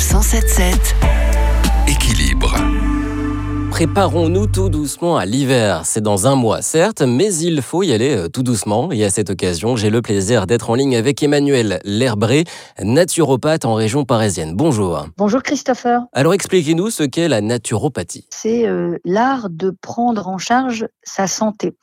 177 Équilibre. Préparons-nous tout doucement à l'hiver. C'est dans un mois, certes, mais il faut y aller euh, tout doucement. Et à cette occasion, j'ai le plaisir d'être en ligne avec Emmanuel Lerbré, naturopathe en région parisienne. Bonjour. Bonjour Christopher. Alors expliquez-nous ce qu'est la naturopathie. C'est euh, l'art de prendre en charge sa santé.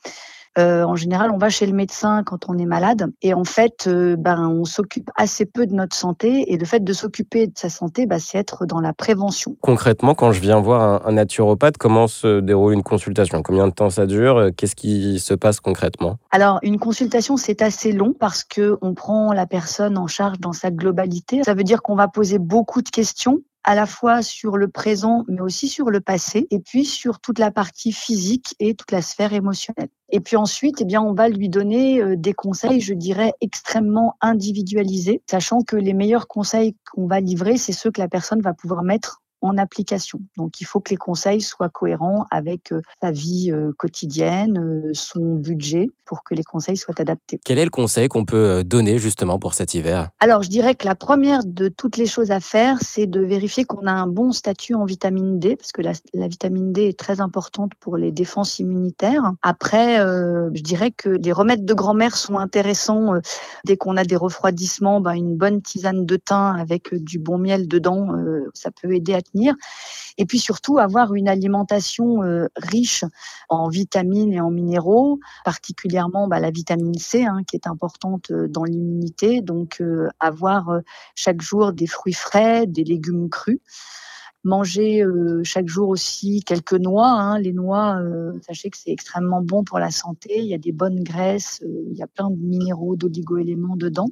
Euh, en général, on va chez le médecin quand on est malade et en fait, euh, ben, on s'occupe assez peu de notre santé et le fait de s'occuper de sa santé, ben, c'est être dans la prévention. Concrètement, quand je viens voir un, naturopathe, comment se déroule une consultation? Combien de temps ça dure? Qu'est-ce qui se passe concrètement? Alors, une consultation, c'est assez long parce que on prend la personne en charge dans sa globalité. Ça veut dire qu'on va poser beaucoup de questions à la fois sur le présent, mais aussi sur le passé, et puis sur toute la partie physique et toute la sphère émotionnelle. Et puis ensuite, eh bien, on va lui donner euh, des conseils, je dirais, extrêmement individualisés, sachant que les meilleurs conseils qu'on va livrer, c'est ceux que la personne va pouvoir mettre en application. Donc il faut que les conseils soient cohérents avec euh, sa vie euh, quotidienne, euh, son budget, pour que les conseils soient adaptés. Quel est le conseil qu'on peut donner justement pour cet hiver? Alors je dirais que la première de toutes les choses à faire, c'est de vérifier qu'on a un bon statut en vitamine D, parce que la, vitamine D est très importante pour les défenses immunitaires. Après, je dirais que les remèdes de grand-mère sont intéressants. dès qu'on a des refroidissements, ben, une bonne tisane de thym avec du bon miel dedans, ça peut aider à et puis surtout avoir une alimentation euh, riche en vitamines et en minéraux, particulièrement bah, la vitamine C hein, qui est importante euh, dans l'immunité. Donc euh, avoir chaque jour des fruits frais, des légumes crus manger chaque jour aussi quelques noix. Hein. Les noix, sachez que c'est extrêmement bon pour la santé. Il y a des bonnes graisses, il y a plein de minéraux, d'oligo-éléments dedans.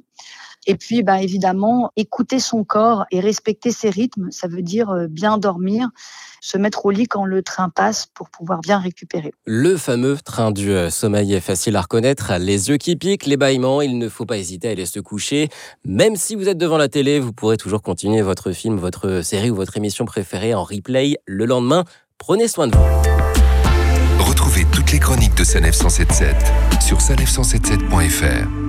Et puis, bah, évidemment, écouter son corps et respecter ses rythmes, ça veut dire euh, bien dormir, se mettre au lit quand le train passe pour pouvoir bien récupérer. Le fameux train du euh, sommeil est facile à reconnaître. Les yeux qui piquent, les bâillements, il ne faut pas hésiter à aller se coucher. Même si vous êtes devant la télé, vous pourrez toujours continuer votre film, votre série ou votre émission préférée en replay le lendemain. Prenez soin de vous. Retrouvez toutes les chroniques de Sanef 177 sur sanef177.fr.